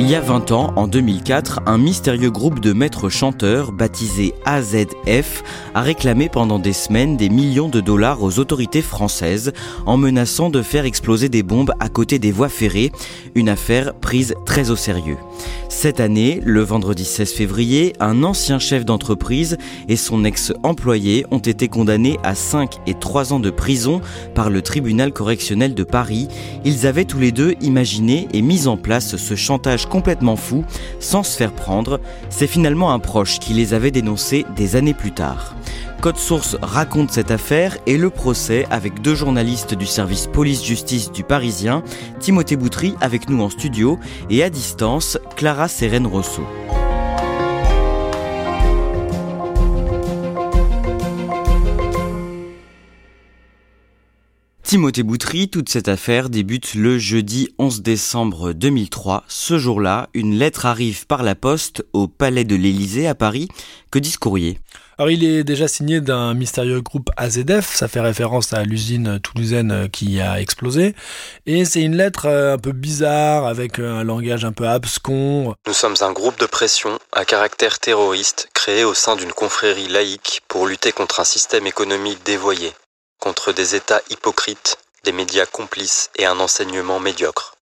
Il y a 20 ans, en 2004, un mystérieux groupe de maîtres chanteurs baptisé AZF a réclamé pendant des semaines des millions de dollars aux autorités françaises en menaçant de faire exploser des bombes à côté des voies ferrées, une affaire prise très au sérieux. Cette année, le vendredi 16 février, un ancien chef d'entreprise et son ex-employé ont été condamnés à 5 et 3 ans de prison par le tribunal correctionnel de Paris. Ils avaient tous les deux imaginé et mis en place ce chantage complètement fou sans se faire prendre. C'est finalement un proche qui les avait dénoncés des années plus tard. Code Source raconte cette affaire et le procès avec deux journalistes du service police-justice du Parisien, Timothée Boutry avec nous en studio et à distance, Clara Sérène Timothée Boutry, toute cette affaire débute le jeudi 11 décembre 2003. Ce jour-là, une lettre arrive par la poste au palais de l'Élysée à Paris. Que dit ce courrier alors il est déjà signé d'un mystérieux groupe AZF, ça fait référence à l'usine toulousaine qui a explosé, et c'est une lettre euh, un peu bizarre avec un langage un peu abscon. Nous sommes un groupe de pression à caractère terroriste créé au sein d'une confrérie laïque pour lutter contre un système économique dévoyé contre des États hypocrites, des médias complices et un enseignement médiocre.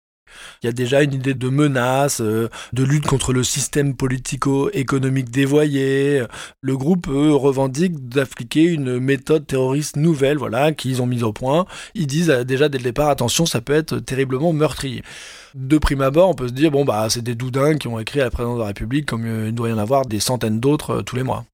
Il y a déjà une idée de menace, euh, de lutte contre le système politico-économique dévoyé. Le groupe revendique d'appliquer une méthode terroriste nouvelle, voilà, qu'ils ont mise au point. Ils disent euh, déjà dès le départ, attention, ça peut être terriblement meurtrier. De prime abord, on peut se dire, bon, bah, c'est des doudins qui ont écrit à la présidence de la République, comme euh, il doit y en avoir des centaines d'autres tous les mois.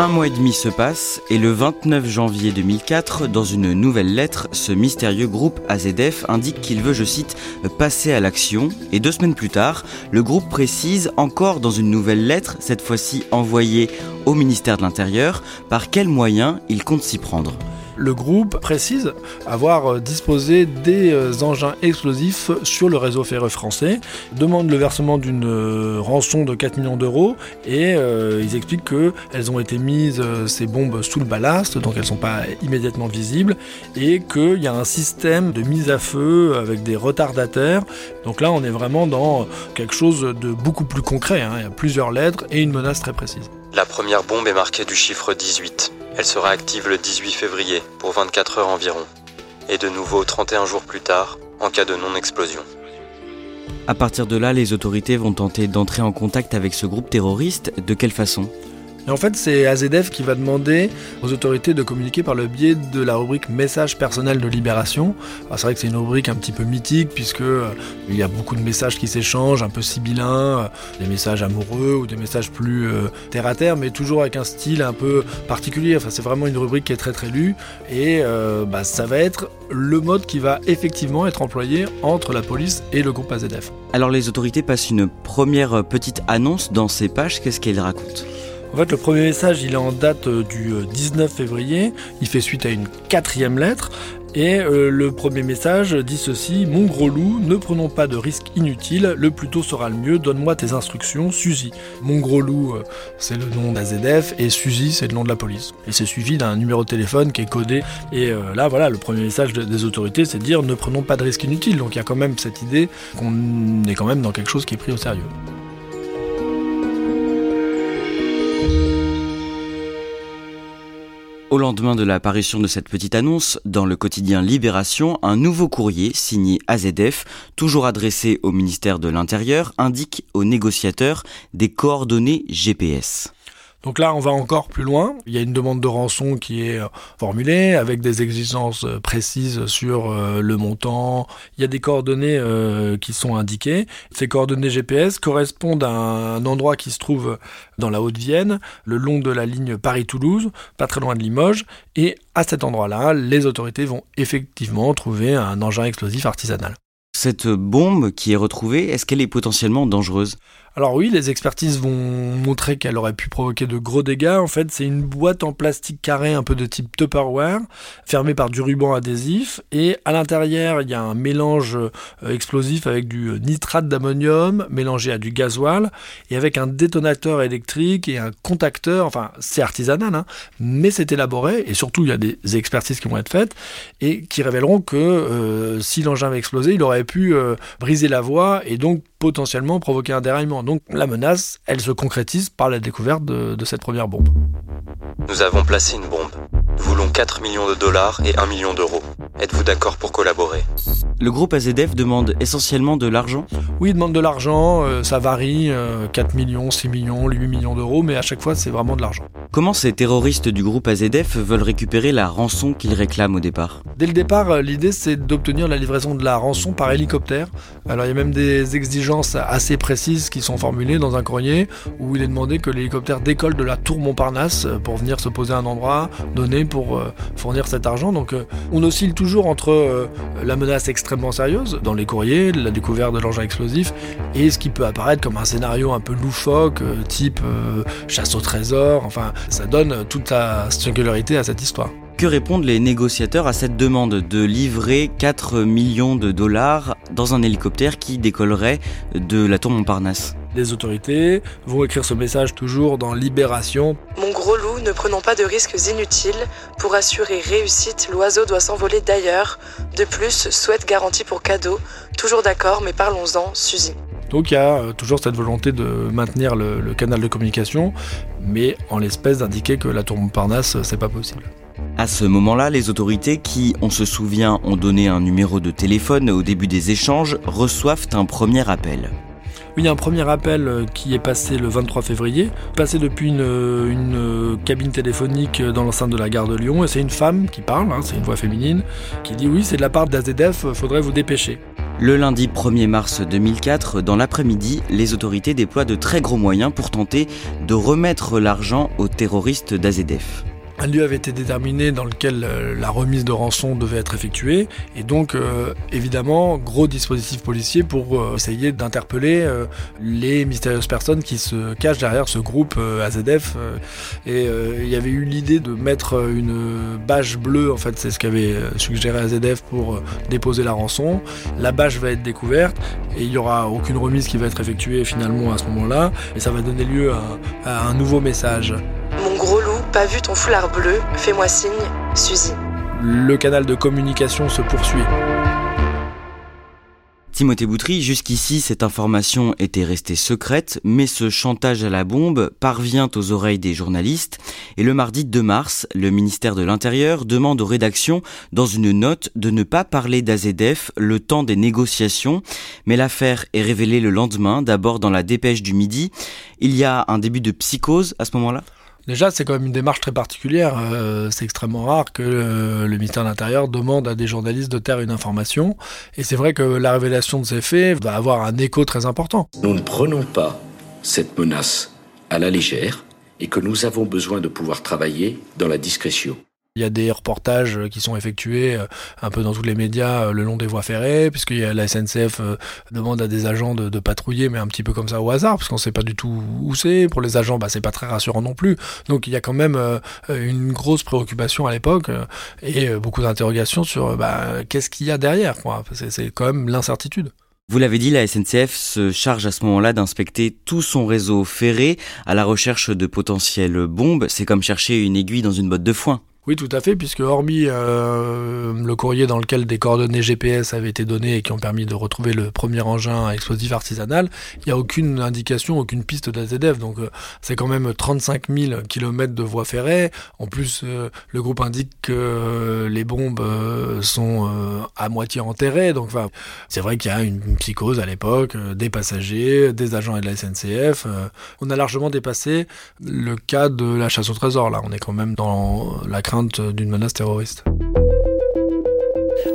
Un mois et demi se passe et le 29 janvier 2004, dans une nouvelle lettre, ce mystérieux groupe AZF indique qu'il veut, je cite, passer à l'action. Et deux semaines plus tard, le groupe précise encore dans une nouvelle lettre, cette fois-ci envoyée au ministère de l'Intérieur, par quels moyens il compte s'y prendre le groupe précise avoir euh, disposé des euh, engins explosifs sur le réseau ferreux français, demande le versement d'une euh, rançon de 4 millions d'euros et ils expliquent qu'elles ont été mises, ces bombes, sous le ballast, donc elles ne sont pas immédiatement visibles, et qu'il y a un système de mise à feu avec des retardateurs. Donc là, on est vraiment dans quelque chose de beaucoup plus concret. Hein. Il y a plusieurs lettres et une menace très précise. La première bombe est marquée du chiffre 18. Elle sera active le 18 février, pour 24 heures environ, et de nouveau 31 jours plus tard, en cas de non-explosion. À partir de là, les autorités vont tenter d'entrer en contact avec ce groupe terroriste. De quelle façon? Et en fait, c'est AZF qui va demander aux autorités de communiquer par le biais de la rubrique message personnel de libération. C'est vrai que c'est une rubrique un petit peu mythique puisque euh, il y a beaucoup de messages qui s'échangent, un peu sibyllins, euh, des messages amoureux ou des messages plus euh, terre à terre, mais toujours avec un style un peu particulier. C'est vraiment une rubrique qui est très très lue et bah, ça va être le mode qui va effectivement être employé entre la police et le groupe AZF. Alors les autorités passent une première petite annonce dans ces pages. Qu'est-ce qu'elles racontent? En fait, le premier message, il est en date euh, du 19 euh, février. Il fait suite à une quatrième lettre. Et euh, le premier message dit ceci Mon gros loup, ne prenons pas de risques inutiles, le plus tôt sera le mieux, donne-moi tes instructions, Suzy. Mon gros loup, c'est le nom d'AZF, et Suzy, c'est le nom de la police. Et c'est suivi d'un numéro de téléphone qui est codé. Et là, voilà, le premier message des autorités, c'est de dire Ne prenons pas de risques inutiles. Donc il y a quand même cette idée qu'on est quand même dans quelque chose qui est pris au sérieux. Au lendemain de l'apparition de cette petite annonce, dans le quotidien Libération, un nouveau courrier signé AZF, toujours adressé au ministère de l'Intérieur, indique aux négociateurs des coordonnées GPS. Donc là, on va encore plus loin. Il y a une demande de rançon qui est euh, formulée avec des exigences euh, précises sur euh, le montant. Il y a des coordonnées qui sont indiquées. Ces coordonnées GPS correspondent à un endroit qui se trouve dans la Haute-Vienne, le long de la ligne Paris-Toulouse, pas très loin de Limoges. Et à cet endroit-là, les autorités vont effectivement trouver un engin explosif artisanal. Cette bombe qui est retrouvée, est-ce qu'elle est potentiellement dangereuse? Alors oui, les expertises vont montrer qu'elle aurait pu provoquer de gros dégâts. En fait, c'est une boîte en plastique carré un peu de type Tupperware, fermée par du ruban adhésif. Et à l'intérieur, il y a un mélange euh, explosif avec du nitrate d'ammonium mélangé à du gasoil et avec un détonateur électrique et un contacteur. Enfin, c'est artisanal, hein, mais c'est élaboré. Et surtout, il y a des expertises qui vont être faites et qui révéleront que euh, si l'engin avait explosé, il aurait pu euh, briser la voie et donc potentiellement provoquer un déraillement. Donc la menace, elle se concrétise par la découverte de, cette première bombe. Nous avons placé une bombe. Voulons 4 millions de dollars et 1 million d'euros. Êtes-vous d'accord pour collaborer? Le groupe AZF demande essentiellement de l'argent? Oui, il demande de l'argent, euh, ça varie, 4 millions, 6 millions, 8 millions d'euros, mais à chaque fois c'est vraiment de l'argent. Comment ces terroristes du groupe AZF veulent récupérer la rançon qu'ils réclament au départ? Dès le départ, euh, l'idée c'est d'obtenir la livraison de la rançon par hélicoptère. Alors il y a même des exigences assez précises qui sont formulées dans un courrier où il est demandé que l'hélicoptère décolle de la tour Montparnasse euh, pour venir se poser à un endroit donné pour euh, fournir cet argent. Donc euh, on oscille toujours entre euh, la menace extrêmement sérieuse dans les courriers, la découverte de l'engin explosif, et ce qui peut apparaître comme un scénario un peu loufoque, type chasse au trésor. Enfin, ça donne toute sa singularité à cette histoire. Que répondent les négociateurs à cette demande de livrer 4 millions de dollars dans un hélicoptère qui décollerait de la tour Montparnasse Les autorités vont écrire ce message toujours dans Libération. Mon gros loup, ne prenons pas de risques inutiles. Pour assurer réussite, l'oiseau doit s'envoler d'ailleurs. De plus, souhaite garantie pour cadeau. Toujours d'accord, mais parlons-en, Suzy. Donc il y a euh, toujours cette volonté de maintenir le, le canal de communication, mais en l'espèce d'indiquer que la tour Montparnasse, c'est pas possible. À ce moment-là, les autorités qui, on se souvient, ont donné un numéro de téléphone au début des échanges, reçoivent un premier appel. Il y a un premier appel euh, qui est passé le 23 février, passé depuis une, une cabine téléphonique dans l'enceinte de la gare de Lyon, et c'est une femme qui parle, hein, c'est une voix féminine, qui dit oui, c'est de la part d'AZF, faudrait vous dépêcher. Le lundi 1er mars 2004, dans l'après-midi, les autorités déploient de très gros moyens pour tenter de remettre l'argent aux terroristes d'AZF. Un lieu avait été déterminé dans lequel euh, la remise de rançon devait être effectuée. Et donc euh, évidemment gros dispositif policier pour euh, essayer d'interpeller les mystérieuses personnes qui se cachent derrière ce groupe AZF et il y avait eu l'idée de mettre une bâche bleue en fait c'est ce qu'avait suggéré AZF pour déposer la rançon. La bâche va être découverte et il y aura aucune remise qui va être effectuée finalement à ce moment-là. Et ça va donner lieu à, un nouveau message pas vu ton foulard bleu, fais-moi signe, Suzy. le canal de communication se poursuit. Timothée Boutry, jusqu'ici, cette information était restée secrète, mais ce chantage à la bombe parvient aux oreilles des journalistes. Et le mardi 2 mars, le ministère de l'Intérieur demande aux rédactions, dans une note, de ne pas parler d'AZF le temps des négociations. Mais l'affaire est révélée le lendemain, d'abord dans la dépêche du midi. Il y a un début de psychose à ce moment-là? Déjà, c'est quand même une démarche très particulière. Euh, c'est extrêmement rare que euh, le ministère de l'Intérieur demande à des journalistes de taire une information. Et c'est vrai que la révélation de ces faits va avoir un écho très important. Nous ne prenons pas cette menace à la légère et que nous avons besoin de pouvoir travailler dans la discrétion. Il y a des reportages qui sont effectués un peu dans tous les médias le long des voies ferrées, puisque la SNCF demande à des agents de, patrouiller, mais un petit peu comme ça au hasard, parce qu'on ne sait pas du tout où c'est. Pour les agents, bah, c'est pas très rassurant non plus. Donc il y a quand même une grosse préoccupation à l'époque et beaucoup d'interrogations sur bah, qu'est-ce qu'il y a derrière. C'est quand même l'incertitude. Vous l'avez dit, la SNCF se charge à ce moment-là d'inspecter tout son réseau ferré à la recherche de potentielles bombes. C'est comme chercher une aiguille dans une botte de foin. Oui, tout à fait, puisque hormis euh, le courrier dans lequel des coordonnées GPS avaient été données et qui ont permis de retrouver le premier engin explosif artisanal, il n'y a aucune indication, aucune piste d'AZF. Donc euh, c'est quand même 35 000 km de voies ferrées. En plus, euh, le groupe indique que les bombes sont à moitié enterrées. Donc c'est vrai qu'il y a une, psychose à l'époque, des passagers, des agents et de la SNCF. on a largement dépassé le cas de la chasse au trésor. Là, on est quand même dans la d'une menace terroriste.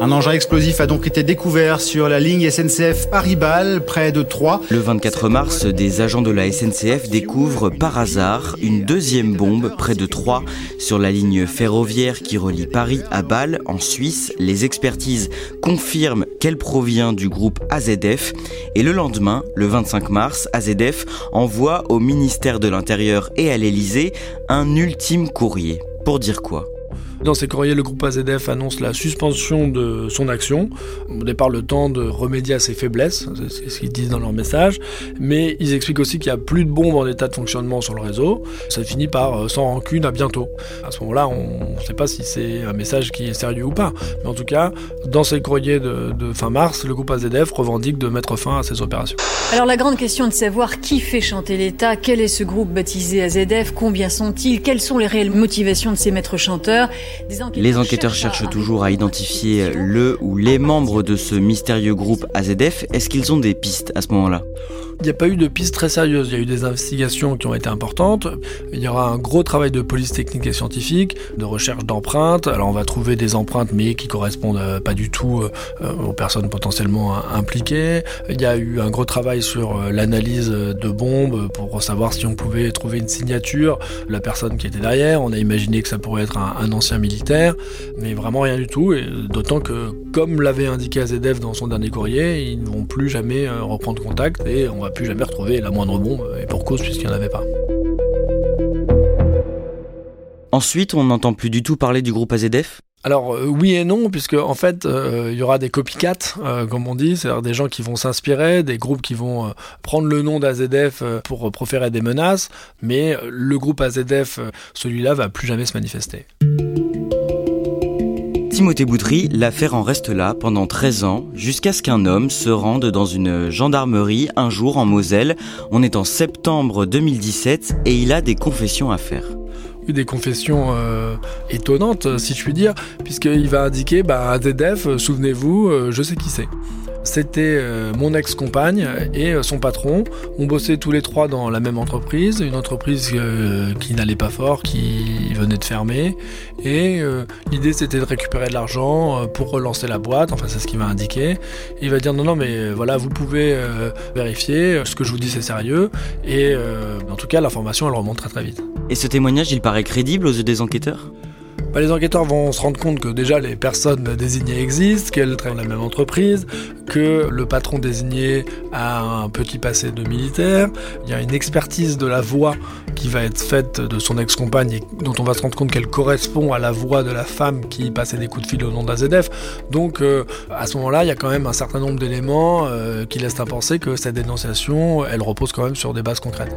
Un engin explosif a donc été découvert sur la ligne SNCF Paris-Bâle, près de Troyes. Le 24 mars, des agents de la SNCF découvrent par hasard une deuxième bombe près de Troyes sur la ligne ferroviaire qui relie Paris à Bâle, en Suisse. Les expertises confirment qu'elle provient du groupe AZF. Et le lendemain, le 25 mars, AZF envoie au ministère de l'Intérieur et à l'Élysée un ultime courrier. Pour dire quoi? Dans ces courriers, le groupe AZF annonce la suspension de son action. Au départ, le temps de remédier à ses faiblesses, c'est ce qu'ils disent dans leur message. Mais ils expliquent aussi qu'il n'y a plus de bombes en état de fonctionnement sur le réseau. Ça finit par euh, sans rancune, à bientôt. À ce moment-là, on ne sait pas si c'est un message qui est sérieux ou pas. Mais en tout cas, dans ces courriers de, fin mars, le groupe AZF revendique de mettre fin à ces opérations. Alors la grande question est de savoir qui fait chanter l'État, quel est ce groupe baptisé AZF, combien sont-ils, quelles sont les réelles motivations de ces maîtres chanteurs. Les enquêteurs cherchent toujours à identifier le ou les membres de ce mystérieux groupe AZF. Est-ce qu'ils ont des pistes à ce moment-là? Il n'y a pas eu de pistes très sérieuses. Il y a eu des investigations qui ont été importantes. Il y aura un gros travail de police technique et scientifique, de recherche d'empreintes. Alors on va trouver des empreintes mais qui correspondent euh, pas du tout euh, aux personnes potentiellement impliquées. Il y a eu un gros travail sur euh, l'analyse de bombes pour savoir si on pouvait trouver une signature la personne qui était derrière. On a imaginé que ça pourrait être un, ancien militaire, mais vraiment rien du tout. D'autant que, comme l'avait indiqué AZF dans son dernier courrier, ils ne vont plus jamais reprendre contact et on va plus jamais retrouver la moindre bombe, et pour cause puisqu'il n'y en avait pas. Ensuite, on n'entend plus du tout parler du groupe AZF alors euh, oui et non, puisque en fait euh, il y aura des copycats, euh, comme on dit, c'est-à-dire des gens qui vont s'inspirer, des groupes qui vont prendre le nom d'AZF pour proférer des menaces, mais le groupe AZF, celui-là, va plus jamais se manifester. Timothée Boutry, l'affaire en reste là pendant 13 ans, jusqu'à ce qu'un homme se rende dans une gendarmerie un jour en Moselle. On est en septembre 2017 et il a des confessions à faire des confessions euh, étonnantes, si je puis dire, puisqu'il va indiquer, bah, AZF, souvenez-vous, je sais qui c'est c'était euh, mon ex-compagne et euh, son patron. On bossait tous les trois dans la même entreprise, une entreprise euh, qui n'allait pas fort, qui venait de fermer. Et l'idée c'était de récupérer de l'argent pour relancer la boîte, enfin c'est ce qu'il va indiquer. il va dire non, non, mais voilà, vous pouvez vérifier, ce que je vous dis c'est sérieux. Et en tout cas, l'information elle remonte très très vite. Et ce témoignage, il paraît crédible aux yeux des enquêteurs? Bah, les enquêteurs vont se rendre compte que déjà les personnes désignées existent, qu'elles travaillent dans la même entreprise, que le patron désigné a un petit passé de militaire. Il y a une expertise de la voix qui va être faite de son ex-compagne et dont on va se rendre compte qu'elle correspond à la voix de la femme qui passait des coups de fil au nom d'AZF. Donc euh, à ce moment-là, il y a quand même un certain nombre d'éléments euh, qui laissent à penser que cette dénonciation, elle repose quand même sur des bases concrètes.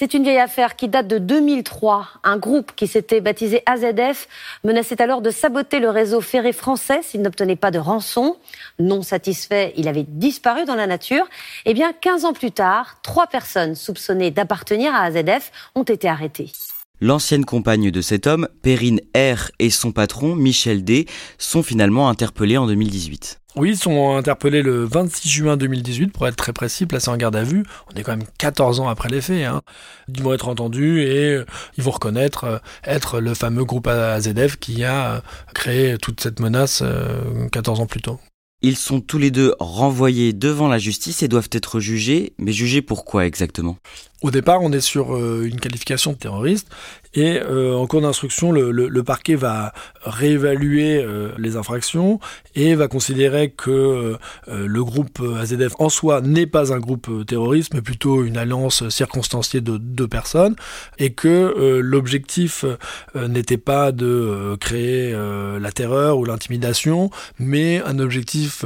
C'est une vieille affaire qui date de 2003. Un groupe qui s'était baptisé AZF menaçait alors de saboter le réseau ferré français s'il n'obtenait pas de rançon. Non satisfait, il avait disparu dans la nature. Eh bien, 15 ans plus tard, trois personnes soupçonnées d'appartenir à AZF ont été arrêtées. L'ancienne compagne de cet homme, Perrine R et son patron, Michel D, sont finalement interpellés en 2018. Oui, ils sont interpellés le 26 juin 2018, pour être très précis, placés en garde à vue. On est quand même 14 ans après les faits. Hein. Ils vont être entendus et euh, ils vont reconnaître euh, être le fameux groupe AZF qui a euh, créé toute cette menace 14 ans plus tôt. Ils sont tous les deux renvoyés devant la justice et doivent être jugés, mais jugés pour quoi exactement? Au départ, on est sur une qualification de terroriste et euh, en cours d'instruction, le, parquet va réévaluer euh, les infractions et va considérer que euh, le groupe AZF en soi n'est pas un groupe terroriste, mais plutôt une alliance circonstanciée de deux personnes, et que l'objectif n'était pas de créer la terreur ou l'intimidation, mais un objectif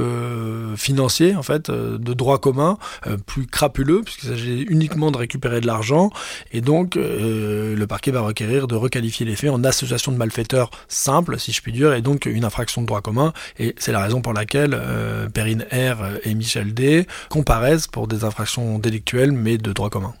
financier, en fait, de droit commun, plus crapuleux, puisqu'il s'agit uniquement de récupérer de l'argent, et donc le parquet va de requalifier les faits en association de malfaiteurs simple, si je puis dire, et donc une infraction de droit commun. Et c'est la raison pour laquelle euh, Perrine R et Michel D comparaissent pour des infractions délictuelles, mais de droit commun.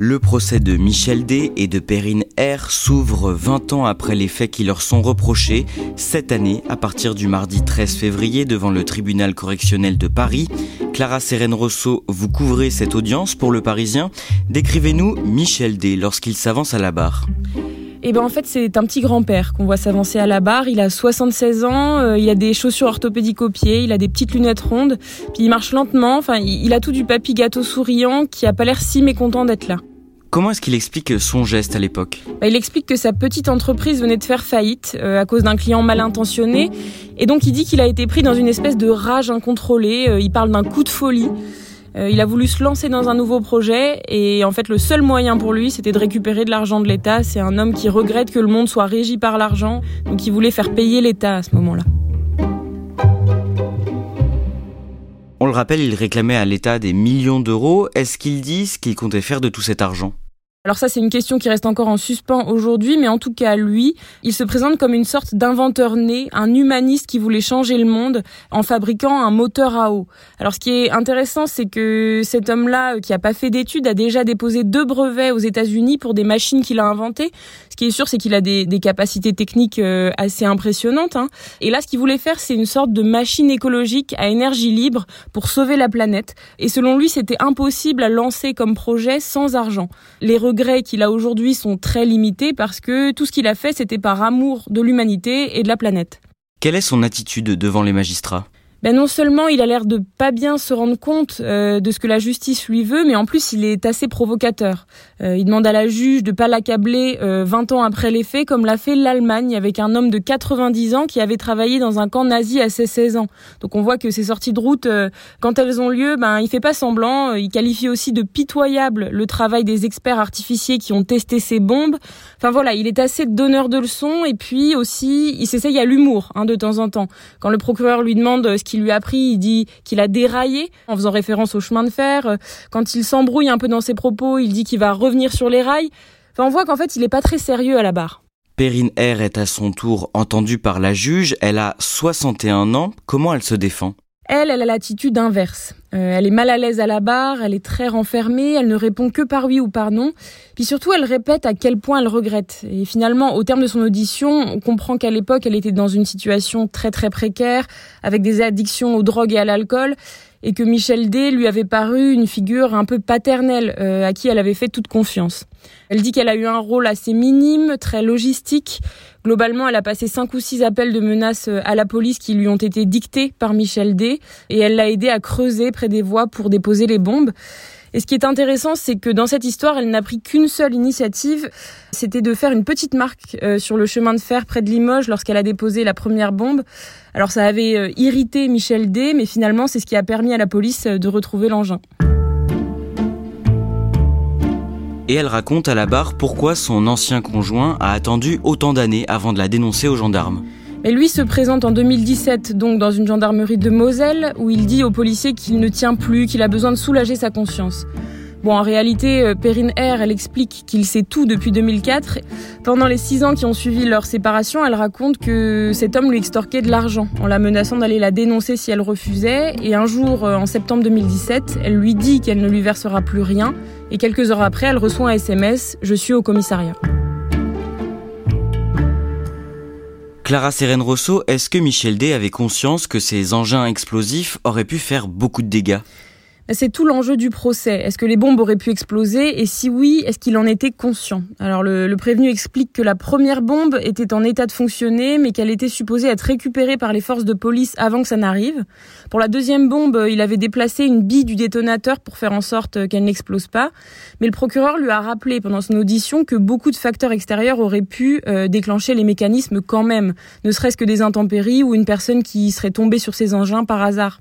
Le procès de Michel D et de Perrine R s'ouvre 20 ans après les faits qui leur sont reprochés, cette année à partir du mardi 13 février devant le tribunal correctionnel de Paris. Clara Sérène Rousseau, vous couvrez cette audience pour le Parisien. Décrivez-nous Michel D lorsqu'il s'avance à la barre. Eh ben en fait c'est un petit grand-père qu'on voit s'avancer à la barre. Il a 76 ans, euh, il a des chaussures orthopédiques aux pieds, il a des petites lunettes rondes, puis il marche lentement. Enfin, il, a tout du papy gâteau souriant qui a pas l'air si mécontent d'être là. Comment est-ce qu'il explique son geste à l'époque? Bah, Il explique que sa petite entreprise venait de faire faillite euh, à cause d'un client mal intentionné. Et donc il dit qu'il a été pris dans une espèce de rage incontrôlée. Euh, il parle d'un coup de folie. Euh, il a voulu se lancer dans un nouveau projet et en fait le seul moyen pour lui c'était de récupérer de l'argent de l'État. C'est un homme qui regrette que le monde soit régi par l'argent, donc il voulait faire payer l'État à ce moment-là. Le rappelle, il réclamait à l'État des millions d'euros. Est-ce qu'il dit ce qu'il comptait faire de tout cet argent? Alors ça, c'est une question qui reste encore en suspens aujourd'hui, mais en tout cas, lui, il se présente comme une sorte d'inventeur né, un humaniste qui voulait changer le monde en fabriquant un moteur à eau. Alors ce qui est intéressant, c'est que cet homme-là, euh, qui a pas fait d'études, a déjà déposé deux brevets aux États-Unis pour des machines qu'il a inventées. Ce qui est sûr, c'est qu'il a des, capacités techniques euh, assez impressionnantes. Hein. Et là, ce qu'il voulait faire, c'est une sorte de machine écologique à énergie libre pour sauver la planète. Et selon lui, c'était impossible à lancer comme projet sans argent. Qu'il a aujourd'hui sont très limités parce que tout ce qu'il a fait, c'était par amour de l'humanité et de la planète. Quelle est son attitude devant les magistrats? Ben non seulement il a l'air de pas bien se rendre compte euh, de ce que la justice lui veut, mais en plus il est assez provocateur. Euh, il demande à la juge de pas l'accabler euh, 20 ans après les faits, comme l'a fait l'Allemagne avec un homme de 90 ans qui avait travaillé dans un camp nazi à ses 16 ans. Donc on voit que ces sorties de route, euh, quand elles ont lieu, ben il fait pas semblant. Il qualifie aussi de pitoyable le travail des experts artificiers qui ont testé ces bombes. Enfin voilà, il est assez donneur de leçons et puis aussi il s'essaye à l'humour hein, de temps en temps. Quand le procureur lui demande ce qu'il lui a appris, il dit qu'il a déraillé en faisant référence au chemin de fer. Quand il s'embrouille un peu dans ses propos, il dit qu'il va revenir sur les rails. Enfin, on voit qu'en fait, il n'est pas très sérieux à la barre. Perrine R est à son tour entendue par la juge. Elle a 61 ans. Comment elle se défend? Elle, elle a l'attitude inverse. Euh, elle est mal à l'aise à la barre, elle est très renfermée, elle ne répond que par oui ou par non. Puis surtout, elle répète à quel point elle regrette. Et finalement, au terme de son audition, on comprend qu'à l'époque, elle était dans une situation très très précaire, avec des addictions aux drogues et à l'alcool, et que Michel D lui avait paru une figure un peu paternelle euh, à qui elle avait fait toute confiance. Elle dit qu'elle a eu un rôle assez minime, très logistique. Globalement, elle a passé cinq ou six appels de menaces euh, à la police qui lui ont été dictés par Michel D et elle l'a aidé à creuser près des voies pour déposer les bombes. Et ce qui est intéressant, c'est que dans cette histoire, elle n'a pris qu'une seule initiative, c'était de faire une petite marque euh, sur le chemin de fer près de Limoges lorsqu'elle a déposé la première bombe. Alors ça avait euh, irrité Michel D, mais finalement c'est ce qui a permis à la police euh, de retrouver l'engin. Et elle raconte à la barre pourquoi son ancien conjoint a attendu autant d'années avant de la dénoncer aux gendarmes. Et lui se présente en 2017 donc dans une gendarmerie de Moselle où il dit aux policiers qu'il ne tient plus, qu'il a besoin de soulager sa conscience. Bon, en réalité, euh, Perrine R, elle explique qu'il sait tout depuis 2004. Pendant les six ans qui ont suivi leur séparation, elle raconte que cet homme lui extorquait de l'argent en la menaçant d'aller la dénoncer si elle refusait. Et un jour, euh, en septembre 2017, elle lui dit qu'elle ne lui versera plus rien. Et quelques heures après, elle reçoit un SMS « Je suis au commissariat ». Clara Sérène Rousseau, est-ce que Michel D avait conscience que ces engins explosifs auraient pu faire beaucoup de dégâts? C'est tout l'enjeu du procès. Est-ce que les bombes auraient pu exploser? Et si oui, est-ce qu'il en était conscient? Alors le, prévenu explique que la première bombe était en état de fonctionner, mais qu'elle était supposée être récupérée par les forces de police avant que ça n'arrive. Pour la deuxième bombe, il avait déplacé une bille du détonateur pour faire en sorte qu'elle n'explose pas. Mais le procureur lui a rappelé pendant son audition que beaucoup de facteurs extérieurs auraient pu euh, déclencher les mécanismes quand même, ne serait-ce que des intempéries ou une personne qui serait tombée sur ces engins par hasard.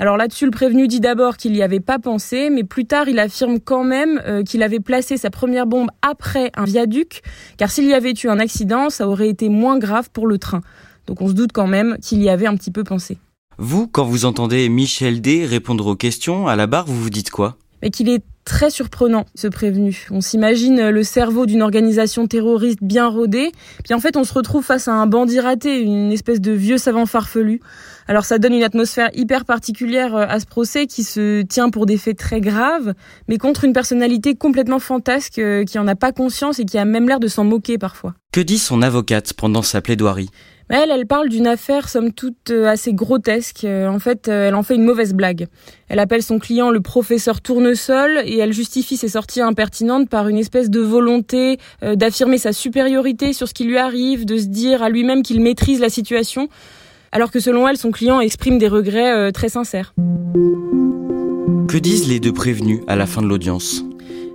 Alors là-dessus, le prévenu dit d'abord qu'il n'y avait pas pensé, mais plus tard, il affirme quand même euh, qu'il avait placé sa première bombe après un viaduc, car s'il y avait eu un accident, ça aurait été moins grave pour le train. Donc on se doute quand même qu'il y avait un petit peu pensé. Vous, quand vous entendez Michel D répondre aux questions à la barre, vous vous dites quoi? Mais qu'il est très surprenant, ce prévenu. On s'imagine le cerveau d'une organisation terroriste bien rodée, puis en fait on se retrouve face à un bandit raté, une espèce de vieux savant farfelu. Alors ça donne une atmosphère hyper particulière euh, à ce procès qui se tient pour des faits très graves, mais contre une personnalité complètement fantasque euh, qui en a pas conscience et qui a même l'air de s'en moquer parfois. Que dit son avocate pendant sa plaidoirie? Elle, elle parle d'une affaire somme toute euh, assez grotesque. En fait, elle en fait une mauvaise blague. Elle appelle son client le professeur tournesol et elle justifie ses sorties impertinentes par une espèce de volonté d'affirmer sa supériorité sur ce qui lui arrive, de se dire à lui-même qu'il maîtrise la situation alors que selon elle, son client exprime des regrets euh, très sincères. Que disent les deux prévenus à la fin de l'audience?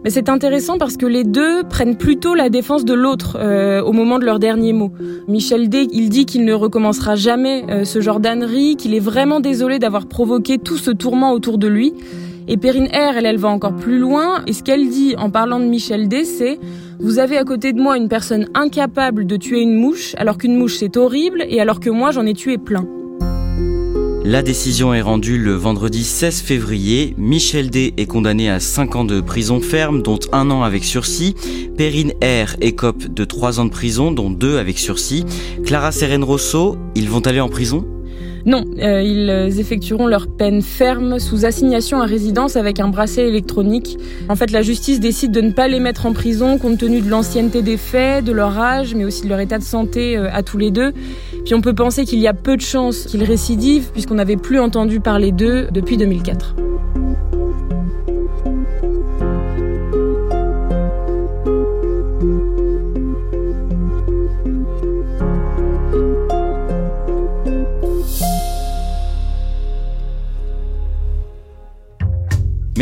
Mais c'est intéressant parce que les deux prennent plutôt la défense de l'autre euh, au moment de leur dernier mot. Michel D, il dit qu'il ne recommencera jamais euh, ce genre d'ânerie, qu'il est vraiment désolé d'avoir provoqué tout ce tourment autour de lui. Et Perrine R, elle, elle va encore plus loin. Et ce qu'elle dit en parlant de Michel D, c'est vous avez à côté de moi une personne incapable de tuer une mouche, alors qu'une mouche c'est horrible, et alors que moi j'en ai tué plein. La décision est rendue le vendredi 16 février. Michel D est condamné à 5 ans de prison ferme, dont un an avec sursis. Perrine R écope de 3 ans de prison, dont 2 avec sursis. Clara Serène Rosso, ils vont aller en prison? Non, euh, ils effectueront leur peine ferme sous assignation à résidence avec un bracelet électronique. En fait, la justice décide de ne pas les mettre en prison compte tenu de l'ancienneté des faits, de leur âge, mais aussi de leur état de santé euh, à tous les deux. Puis on peut penser qu'il y a peu de chances qu'ils récidivent puisqu'on n'avait plus entendu parler d'eux depuis 2004.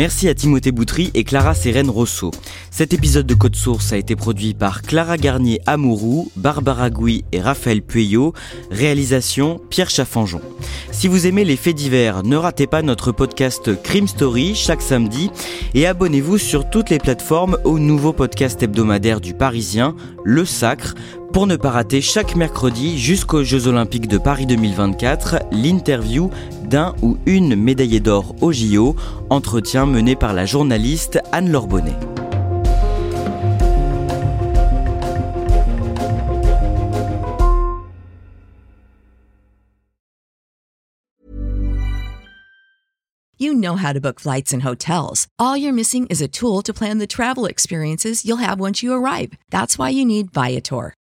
Merci à Timothée Boutry et Clara Sérène Rosso. Cet épisode de Code Source a été produit par Clara Garnier Amourou, Barbara Gouy et Raphaël Pueyo. Réalisation Pierre Chaffanjon. Si vous aimez les faits divers, ne ratez pas notre podcast Crime Story chaque samedi et abonnez-vous sur toutes les plateformes au nouveau podcast hebdomadaire du Parisien, Le Sacre, pour ne pas rater chaque mercredi jusqu'aux Jeux Olympiques de Paris 2024 l'interview d'un ou une médaillée d'or au JO, entretien mené par la journaliste Anne-Laure Bonnet. You know how to book flights and hotels. All you're missing is a tool to plan the travel experiences you'll have once you arrive. That's why you need Viator.